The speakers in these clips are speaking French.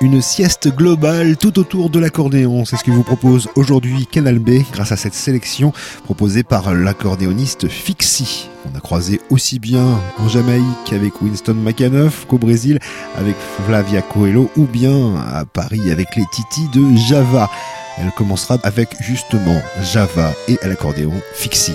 une sieste globale tout autour de l'accordéon. C'est ce que vous propose aujourd'hui Canal B grâce à cette sélection proposée par l'accordéoniste Fixie. On a croisé aussi bien en Jamaïque avec Winston McAnuff qu'au Brésil avec Flavia Coelho ou bien à Paris avec les Titi de Java. Elle commencera avec justement Java et l'accordéon Fixie.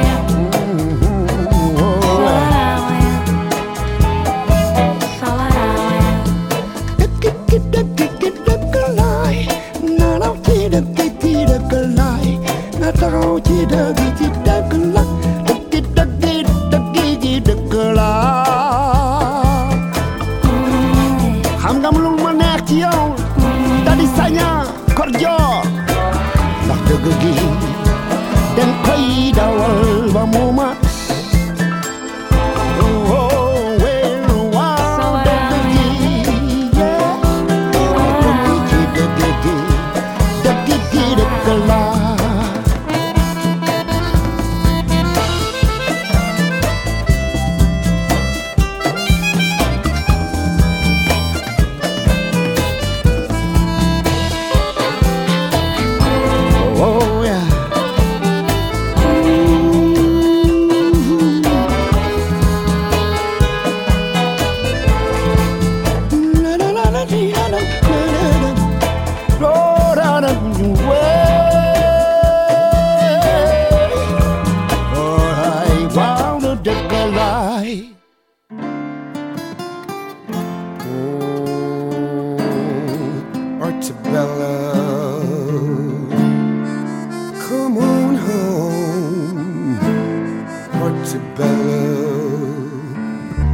Portobello.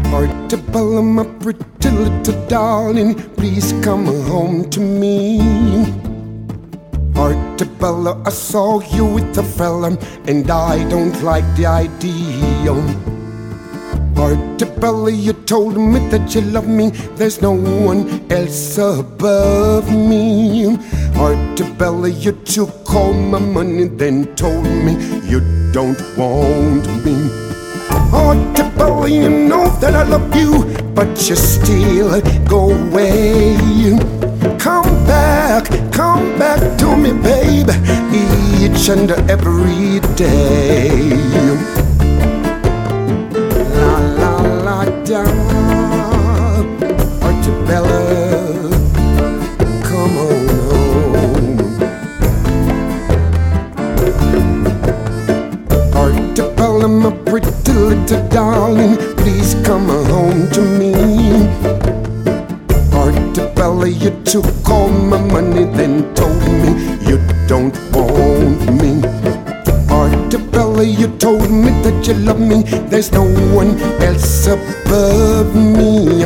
Portobello, my pretty little darling, please come home to me. Portobello, I saw you with a fella, and I don't like the idea. Portobello, you told me that you love me. There's no one else above me. Portobello, you took all my money, then told me you don't want me. Portobello, you know that I love you, but you still go away. Come back, come back to me, babe, each and every day. La La La Da. Portobello, my pretty little darling, please come home to me. Portobello, you took all my money, then told me you don't want me. Portobello, you told me that you love me. There's no one else above me.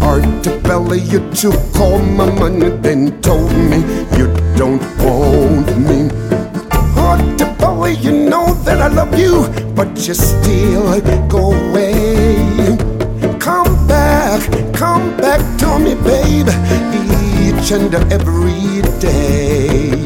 Portobello, you took all my money, then told me you don't want me. Love you, but you still go away. Come back, come back to me, babe, each and every day.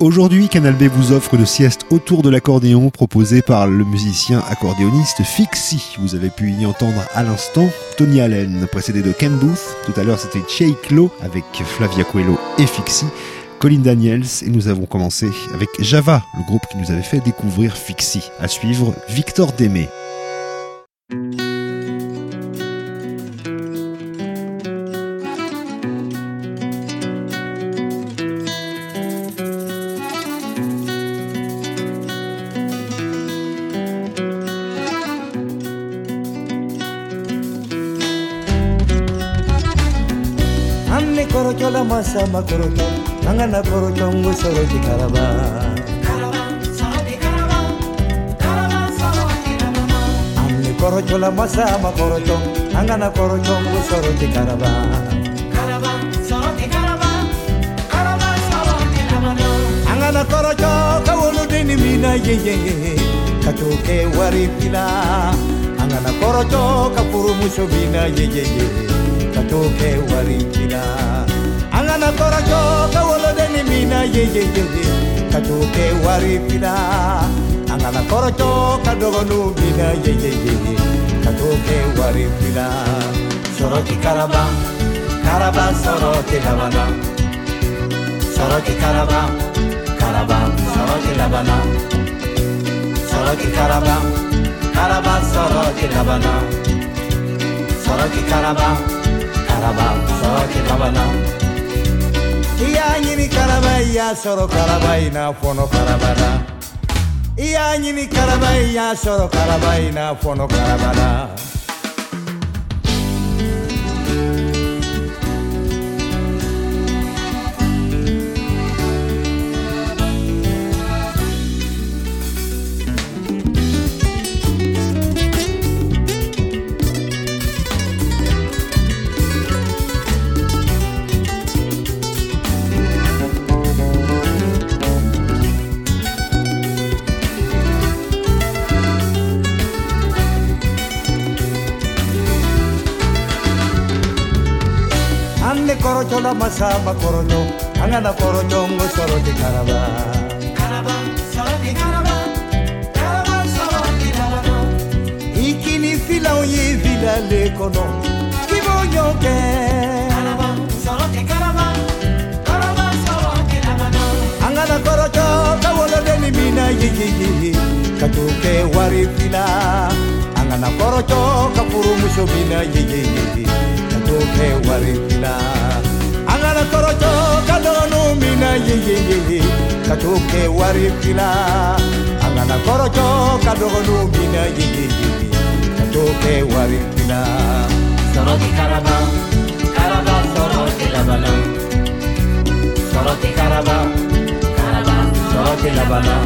Aujourd'hui, Canal B vous offre une sieste autour de l'accordéon proposée par le musicien accordéoniste Fixie. Vous avez pu y entendre à l'instant Tony Allen, précédé de Ken Booth. Tout à l'heure, c'était Cheiklo Lo avec Flavia Coelho et Fixie. Colin Daniels et nous avons commencé avec Java, le groupe qui nous avait fait découvrir Fixie. À suivre, Victor Démé. ma koroto nanga na koroto ngu soro di karaba. Amne koroto la masa ma koroto nanga na koroto ngu soro di karaba. Na korocho ka wolu deni mina ye ye ka wari pila. Anga na korocho ka mina ye ye ye. Ka wari pila. Angana korojo ka wolode ni mina ye ye ye ye ka tuke wari pina angana korojo ka dogonu mina ye ye ye ye ka tuke wari pina soroti karaba karaba soroti labana soroti karaba karaba soroti labana soroti karaba karaba soroti labana soroti karaba karaba soroti labana iya ɲini karaba i y'a sɔrɔ karaba i n'a fɔnɔ i y'a ɲini karaba i y'a sɔrɔ karaba i n'a fɔnɔ la masaba korojo angana korojo ngo soro di karaba. Karaba soro di karaba karaba soro di karaba. Ikini fila oye fila le kono kibo nyoke karaba soro di karaba karaba soro di karaba. Angana korojo kawolo de ni mina ye wari fila. Angana korojo kapuru muso mina ke warina angana korojo mina ye ye ye ke mina ye soroti karaba karaba soroti labala soroti karaba karaba soroti labala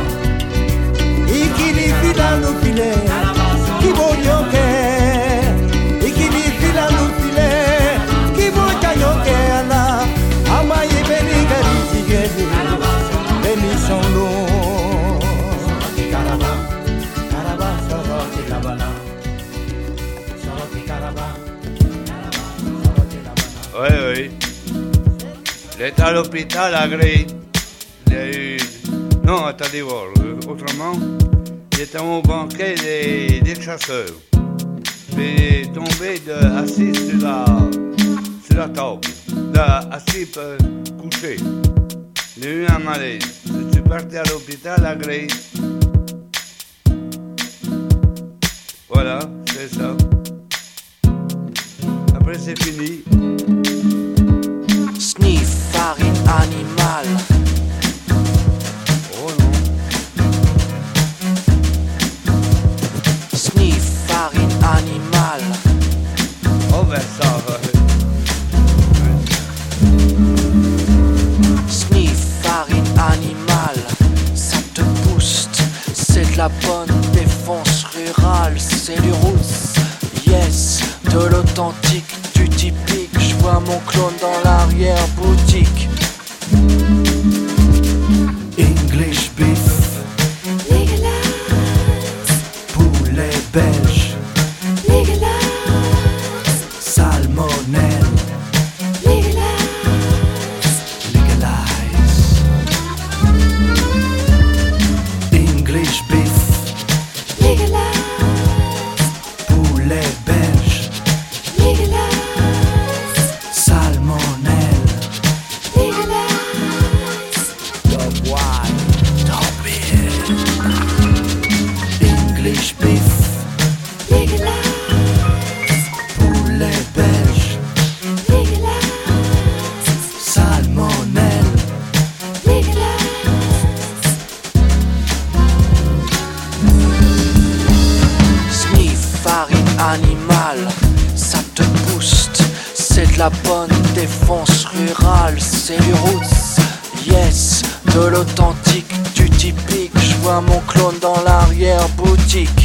ikini Oui, oui. Il est à l'hôpital à Gré. Il a eu. Non, attendez voir. euh, Autrement, il était au banquet des, chasseurs. Est tombé de, assis sur la, sur la table. Là, assis euh, couché. Il a eu un malaise. Je suis parti à l'hôpital à Gré. Voilà, c'est ça. Après, c'est fini. Sniff, farine animale. Oh non. Sniff, farine animale. Oh ben ça. Sniff, farine animale. Ça te booste. C'est de la bonne défense rurale. C'est du rousse. Yes, de l'authentique, vois mon clone dans l'arrière-boutique. la bonne défense rurale, c'est du yes, de l'authentique, du typique. Je vois mon clone dans l'arrière-boutique.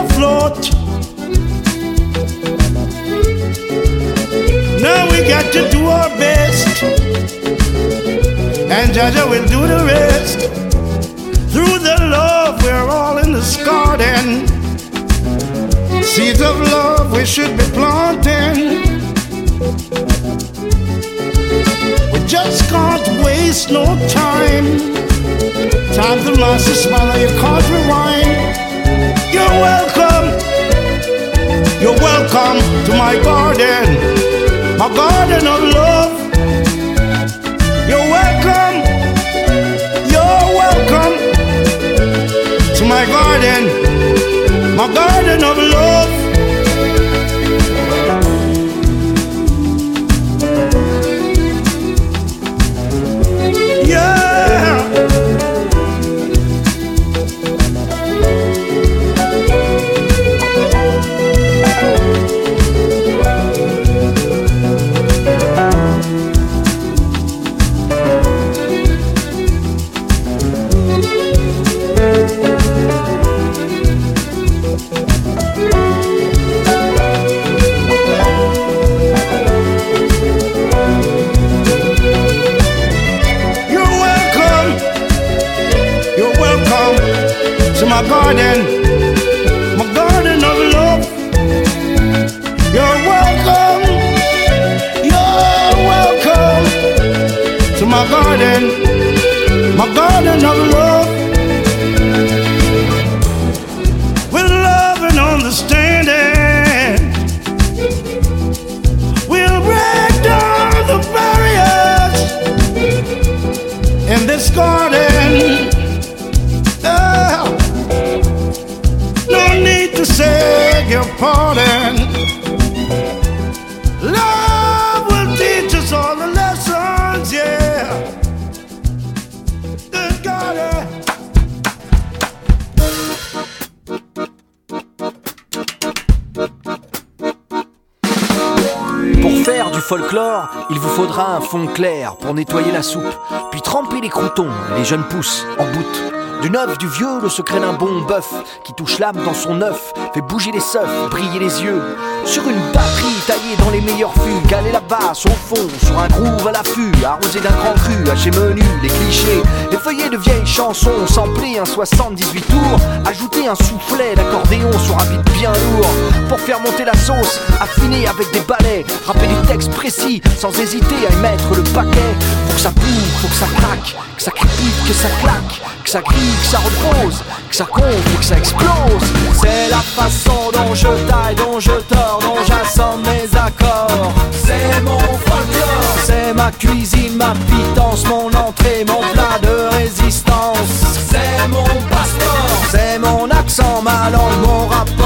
Afloat. Now we got to do our best, and Jaja will do the rest. Through the love, we're all in this garden. Seeds of love we should be planting. We just can't waste no time. Time to master smile, you can't rewind. You're welcome. You're welcome to my garden, my garden of love. You're welcome. You're welcome to my garden, my garden of love. To my garden, my garden of love. You're welcome. You're welcome to my garden, my garden of love. With love and understanding, we'll break down the barriers in this garden. Il vous faudra un fond clair pour nettoyer la soupe, puis tremper les croutons les jeunes pousses en boute. Du neuf, du vieux, le secret d'un bon bœuf qui touche l'âme dans son œuf, fait bouger les seufs, briller les yeux. Sur une batterie taillée dans les meilleurs fûts, calée la basse au fond, sur un groove à l'affût, arrosé d'un grand cru, haché menu, les clichés, les feuillets de vieilles chansons, samplés un 78 tours, ajouter un soufflet d'accordéon sur un beat bien lourd, pour faire monter la sauce, affiner avec des balais, rapper des textes précis, sans hésiter à y mettre le paquet. Faut que ça bouge, faut que ça craque, que ça crépite, que ça claque, que ça grille, que ça repose, que ça gonfle que ça explose. C'est la façon dont je taille, dont je tords, dont j'assomme mes accords. C'est mon folklore, c'est ma cuisine, ma pitance, mon entrée, mon plat de résistance. C'est mon passeport, c'est mon accent, ma langue, mon rapport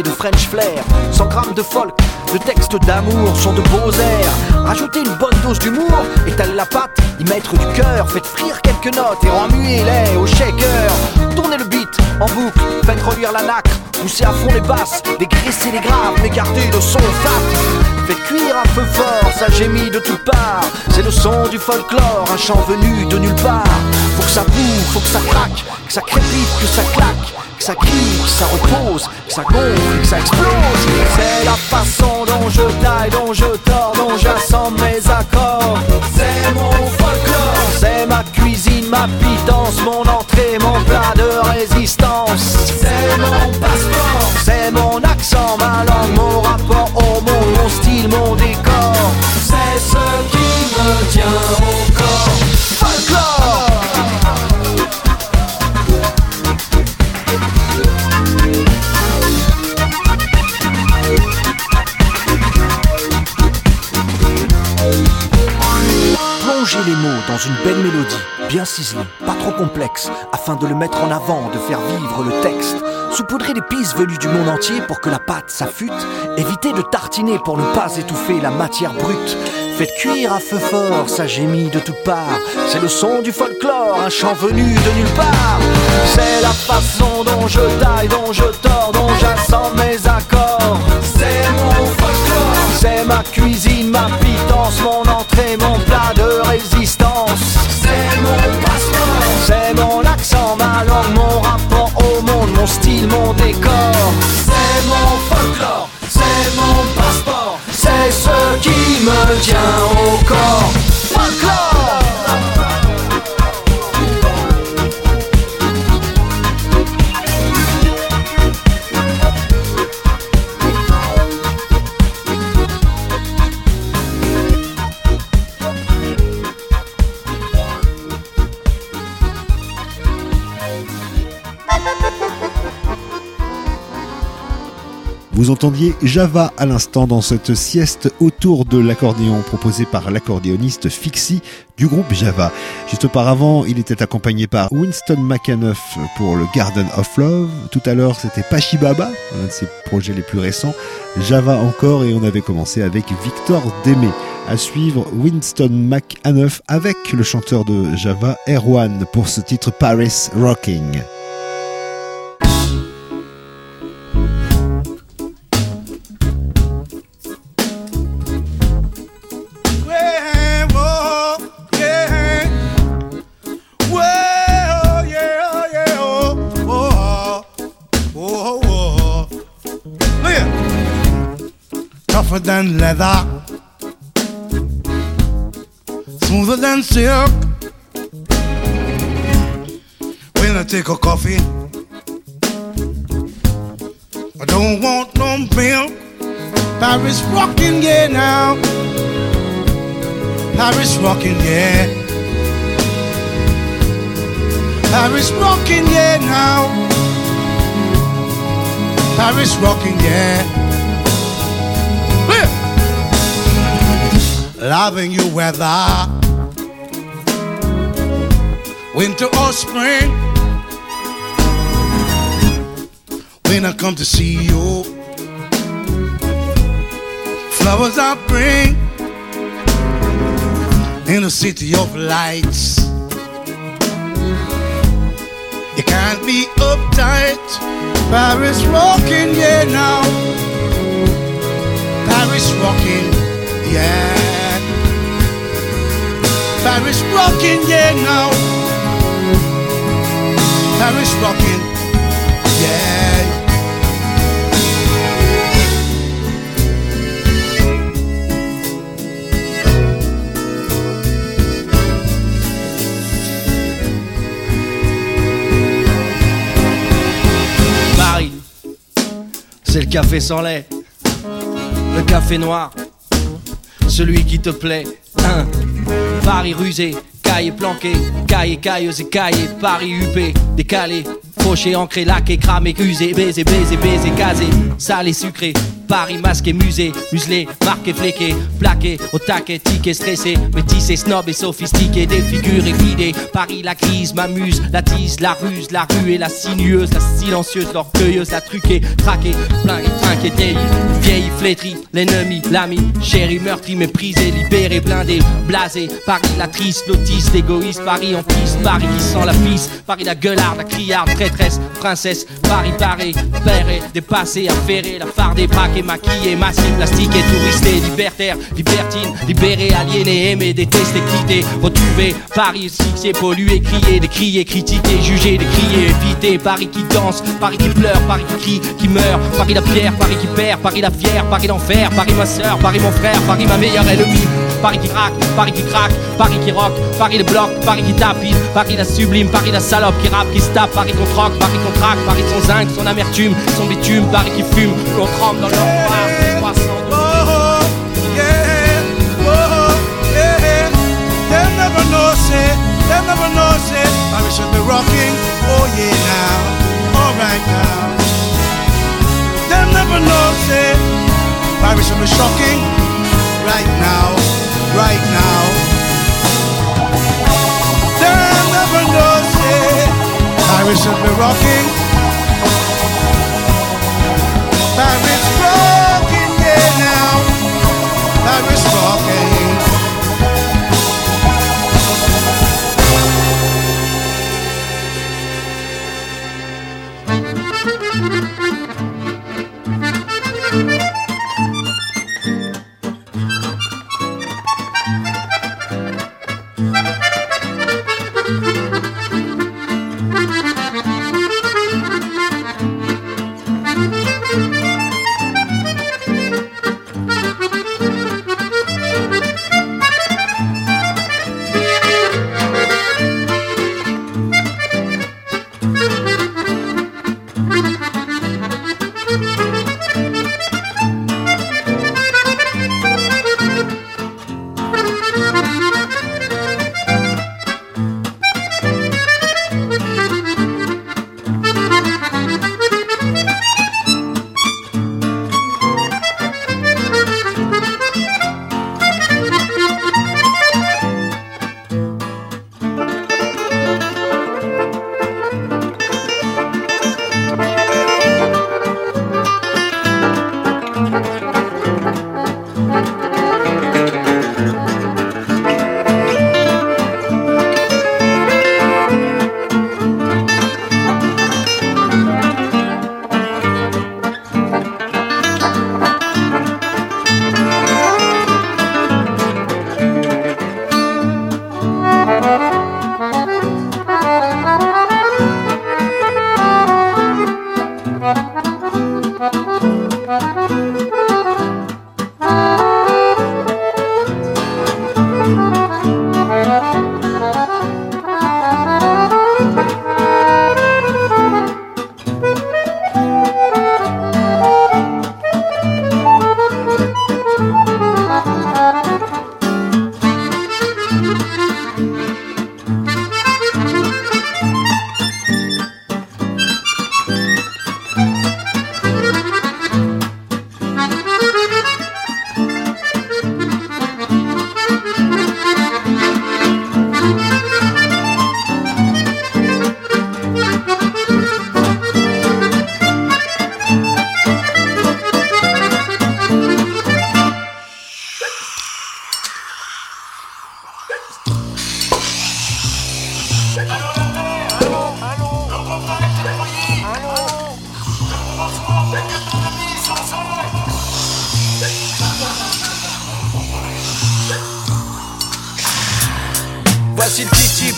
de French flair, 100 grammes de folk, de textes d'amour sont de beaux airs. Rajoutez une bonne dose d'humour, étalez la pâte, y mettre du cœur, faites frire quelques notes et remuez-les au shaker. Tournez le beat en boucle, faites reluire la nacre, poussez à fond les basses, dégraissez les graves, mais gardez le son fat. Faites cuire à feu fort, ça gémit de toutes parts. C'est le son du folklore, un chant venu de nulle part. Faut que ça bouge, faut que ça craque, que ça crépite, que ça claque, que ça crie, que ça repose, que ça gonfle, que ça explose. C'est la façon dont je taille, dont je tords, dont j'assemble mes accords. C'est mon c'est ma cuisine, ma pitance, mon entrée, mon plat de résistance. C'est mon passeport, c'est mon accent, ma langue, mon rapport au monde, mon style, mon décor. C'est ce qui me tient au Les mots dans une belle mélodie, bien ciselée, pas trop complexe, afin de le mettre en avant, de faire vivre le texte. Saupoudrer l'épice venues du monde entier pour que la pâte s'affûte. Éviter de tartiner pour ne pas étouffer la matière brute. Faites cuire à feu fort, ça gémit de toutes parts. C'est le son du folklore, un chant venu de nulle part. C'est la façon dont je taille, dont je tords, dont j'assemble mes accords. C'est mon folklore, c'est ma cuisine, ma pitance, mon entrée, mon plat style, mon décor. C'est mon folklore, c'est mon passeport, c'est ce qui me tient au corps. Vous entendiez Java à l'instant dans cette sieste autour de l'accordéon proposée par l'accordéoniste Fixie du groupe Java. Juste auparavant, il était accompagné par Winston McAnuff pour le Garden of Love. Tout à l'heure, c'était Pachibaba, un de ses projets les plus récents. Java encore et on avait commencé avec Victor Démé. À suivre Winston McAnuff avec le chanteur de Java Erwan pour ce titre Paris Rocking. Leather, smoother than silk. When I take a coffee, I don't want no milk. Paris rocking, yeah, now. Paris rocking, yeah. Paris rocking, yeah, now. Paris rocking, yeah. Loving you weather, winter or spring. When I come to see you, flowers I bring in a city of lights. You can't be uptight. Paris rocking, yeah, now. Paris rocking, yeah. Paris rocking, yeah, now. Paris rocking, yeah. C'est le café sans lait, le café noir, celui qui te plaît. Hein. Paris rusé, caille planqué, caille cailleuse et caille, Paris huppé, décalé, fauché, ancré, laqué, cramé, usé, baisé, baisé, baisé, casé, salé, sucré. Paris masqué, musée, muselé, marqué, fléqué, plaqué, au taquet, tiqué, stressé, métissé, snob et sophistiqué, défiguré, vidé. Paris, la crise m'amuse, la tise, la ruse, la rue et la sinueuse, la silencieuse, l'orgueilleuse, la truquée, traquée, plein et trinqué, vieille, vieille, flétrie, l'ennemi, l'ami, chéri, meurtri, méprisé, libéré, blindé, blasé. Paris, la triste, l'autiste, l'égoïste, Paris en piste, Paris qui sent la piste, Paris la gueularde, la criarde, traîtresse, princesse, Paris paré, péré, dépassé, affairé, la fardée, braqué, Maquillé, maquillé, masqué, plastiqué, touristé, libertaire, libertine, libéré, aliéné, aimé, détesté, quitté, retrouvé. Paris c'est pollué, crié, décrié, critiqué, jugé, décrié, évité. Paris qui danse, Paris qui pleure, Paris qui crie, qui meurt. Paris la pierre, Paris qui perd, Paris la fière, Paris l'enfer, Paris ma soeur, Paris mon frère, Paris ma meilleure ennemie. Paris qui craque, Paris qui craque, Paris qui rock, Paris le bloc, Paris qui tapine, Paris la sublime, Paris la salope qui rappe, qui se tape, Paris qu'on troque, Paris qu'on traque, Paris son zinc, son amertume, son bitume, Paris qui fume, l'on trempe dans leur noir, c'est 300 de- yeah, yeah. They'll never know, say, they'll never know, say, I should be rocking, oh yeah now, now. Never know, should be shocking, right now, right now. They'll never know, say, I should be rocking. Paris rocking,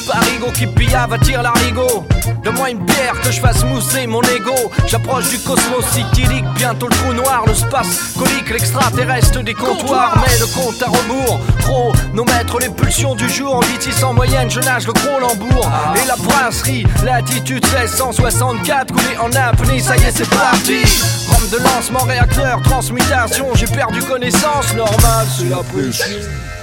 Parigo qui pillave attire l'arigot Donne-moi une bière que je fasse mousser mon ego. J'approche du cosmos cyclique, bientôt le trou noir Le space colique, l'extraterrestre des comptoirs. Mais le compte à rebours, chronomètre les pulsions du jour. En vitesse en moyenne, je nage le gros lambourg Et la brasserie, latitude 1664 Coulé en apnée, ça y est c'est parti. Rampe de lancement, réacteur, transmutation. J'ai perdu connaissance, normal c'est la pression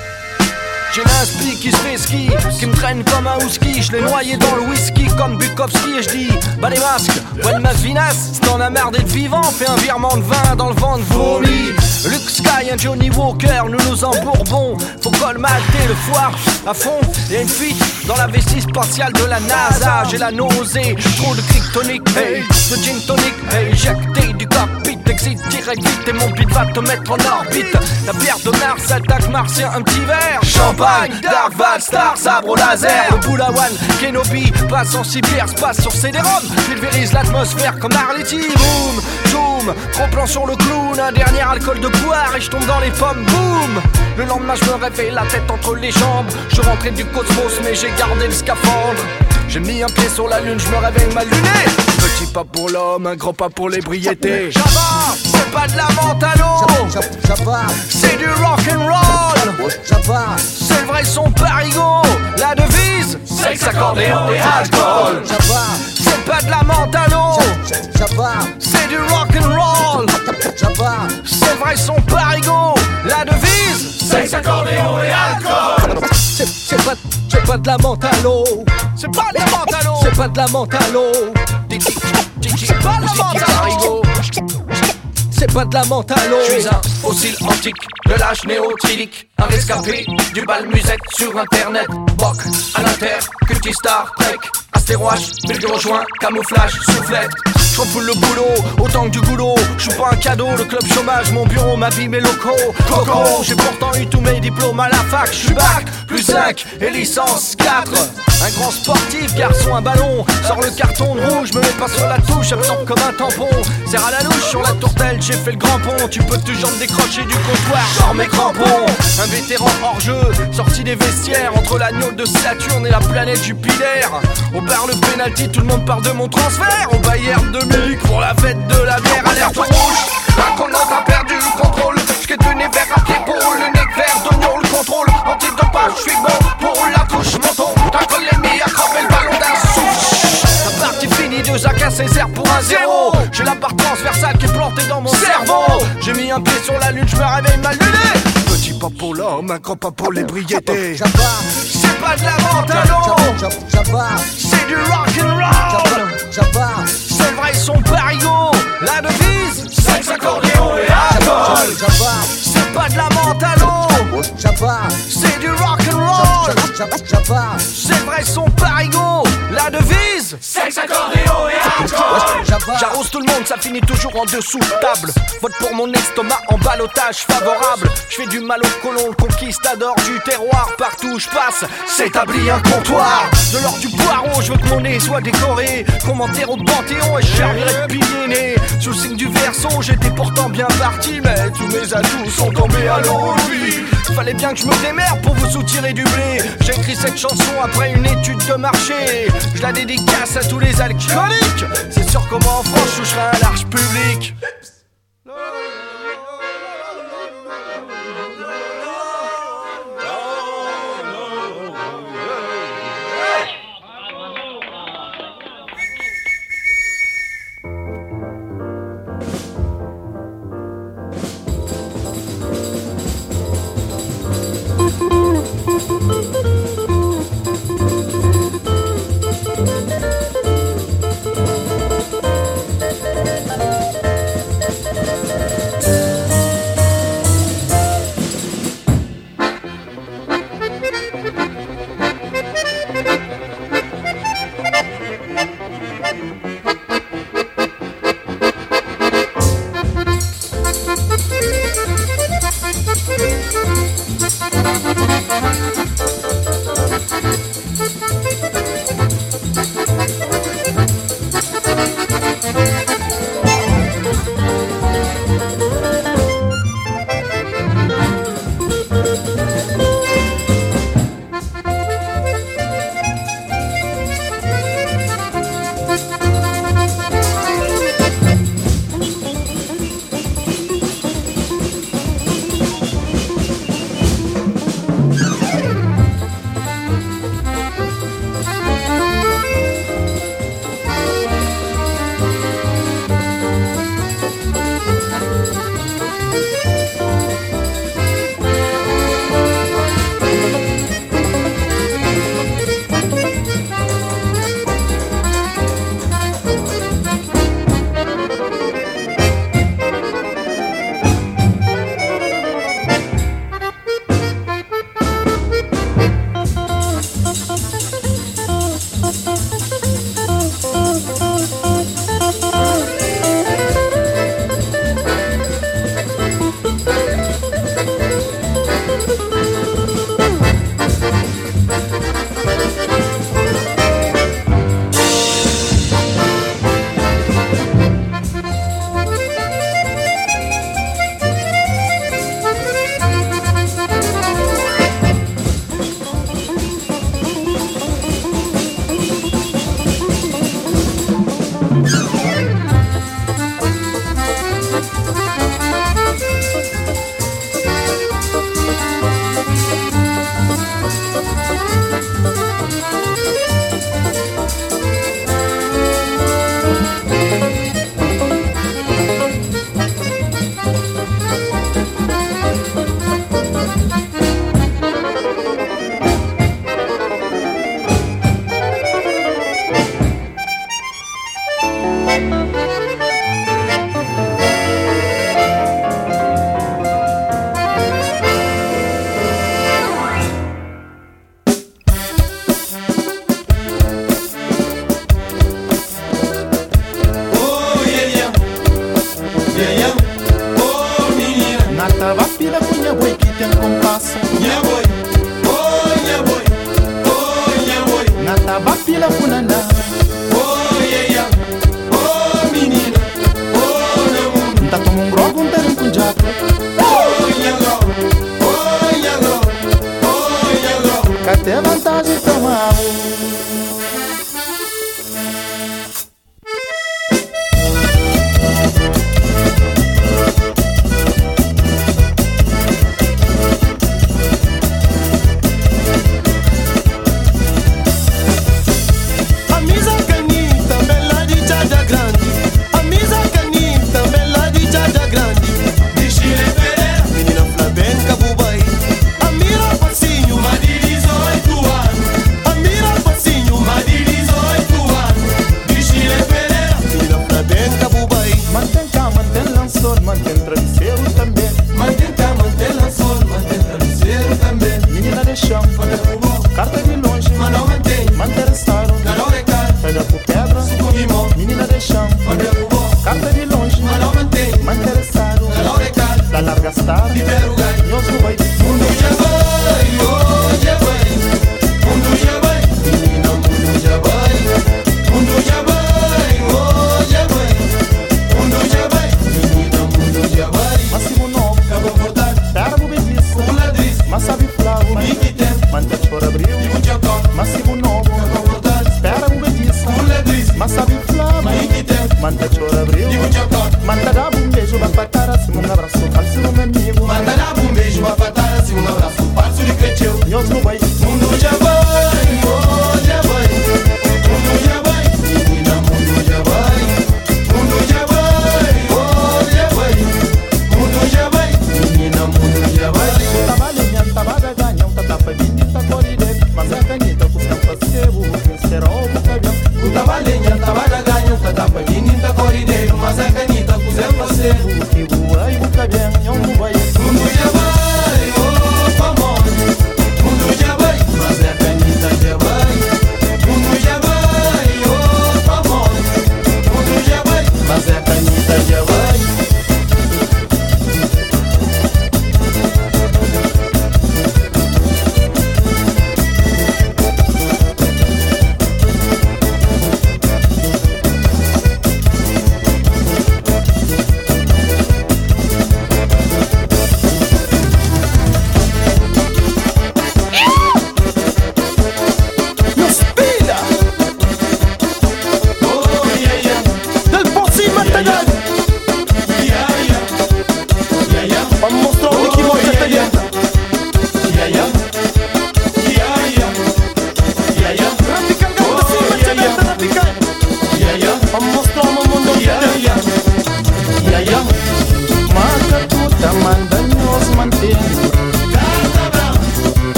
j'ai l'inspi qui se fait ski, qui me traîne comme un husky. Je l'ai noyé dans le whisky comme Bukowski et je dis Bah les masques, bonne ma vinasse. Si t'en as d'être vivant, fais un virement de vin dans le vent de vomi. Luke Sky, un Johnny Walker, nous nous en bourbon. Faut colmater le foire à fond. Y'a une fuite dans la vessie spatiale de la NASA. J'ai la nausée, trop de kryptonique, hey, de gin tonic, hey, éjecté du cockpit. Exit direct vite et mon beat va te mettre en orbite. La bière de Mars attaque martien, un petit verre. Champagne, Dark Val, Star, sabre laser. Le Boulawan, Kenobi, passe en cyber, passe sur CD-ROM. Pulvérise l'atmosphère comme Arletty, boom, boom. boum. Trop plan sur le clown, un dernier alcool de poire et je tombe dans les pommes, boum. Le lendemain, je me réveille la tête entre les jambes. Je rentré du cosmos, mais j'ai gardé le scaphandre. J'ai mis un pied sur la lune, je me réveille mal luné. Petit pas pour l'homme, un grand pas pour l'ébriété. Java, c'est pas de la l'eau. C'est du rock and roll. C'est le vrai son parigo. La devise, sexe, accordéon et alcool. C'est pas de la l'eau. C'est du rock C'est vrai son parigo. La devise, sexe, accordéon et alcool. C'est c'est pas, c'est pas de la l'eau. C'est pas de la l'eau. C'est pas de la l'eau. C'est pas de la l'eau. C'est pas de la l'eau. Je suis un fossile antique de l'âge néotrilique. Un rescapé du bal musette sur internet. Boc, à l'inter, cultistar, trek. Astéroche, bulgure joint, camouflage, soufflette. J'en fous le boulot, autant que du boulot. Je pas un cadeau, le club chômage, mon bureau, ma vie, mes locaux. Coco, j'ai pourtant eu tous mes diplômes à la fac. Je suis bac, plus 5 et licence 4. Un grand sportif, garçon, un ballon. Sors le carton de rouge, me mets pas sur la touche, absorbe comme un tampon. Serre à la louche sur la tourtelle, j'ai fait le grand pont. Tu peux toujours me décrocher du comptoir, sors mes crampons. Un vétéran hors jeu, sorti des vestiaires entre l'agneau de Saturne et la planète Jupiter. Au bar le penalty, tout le monde parle de mon transfert. Au Bayern de Munich pour la fête de la bière, alerte rouge. Un connant a perdu le contrôle. J'qu'ai donné vers à pied pour le nec vert d'oignon, le contrôle. Antidopage, je suis bon à le ballon d'un souche. La partie finie, deux à Césaire pour un zéro. J'ai la barre transversale qui est plantée dans mon cerveau. J'ai mis un pied sur la lune, je me réveille mal luné. Petit pas pour l'homme, un grand pas pour l'ébriété. C'est pas de la menthe à. C'est du rock and roll. C'est vrai son parigo. La devise, sexe, accordéon et alcool. C'est pas de la menthe à C'est du rock and roll. C'est vrai son parigo. La devise, sexe, accordéon et alcool. J'arrose tout le monde, ça finit toujours en dessous de table. Vote pour mon estomac en balotage favorable. Je fais du mal au colon, le du terroir. Partout où je passe, s'établit un comptoir. De l'or du poireau, je veux que mon nez soit décoré. Qu'on m'enterre au panthéon et je servirai de pilier né. Sous le signe du verso, j'étais pourtant bien parti. Mais tous mes atouts sont tombés à l'eau. Fallait bien que je me démerde pour vous soutirer du blé. J'ai écrit cette chanson après une étude de marché. Je la dédicace à tous les alcooliques. C'est sûr comment en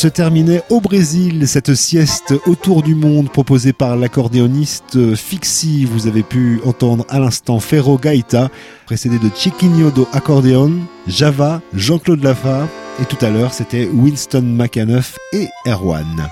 se terminait au Brésil cette sieste autour du monde proposée par l'accordéoniste Fixi. Vous avez pu entendre à l'instant Ferro Gaita, précédé de Chiquinho do Accordéon, Java, Jean-Claude Lafa et tout à l'heure c'était Winston McAnuff et Erwan.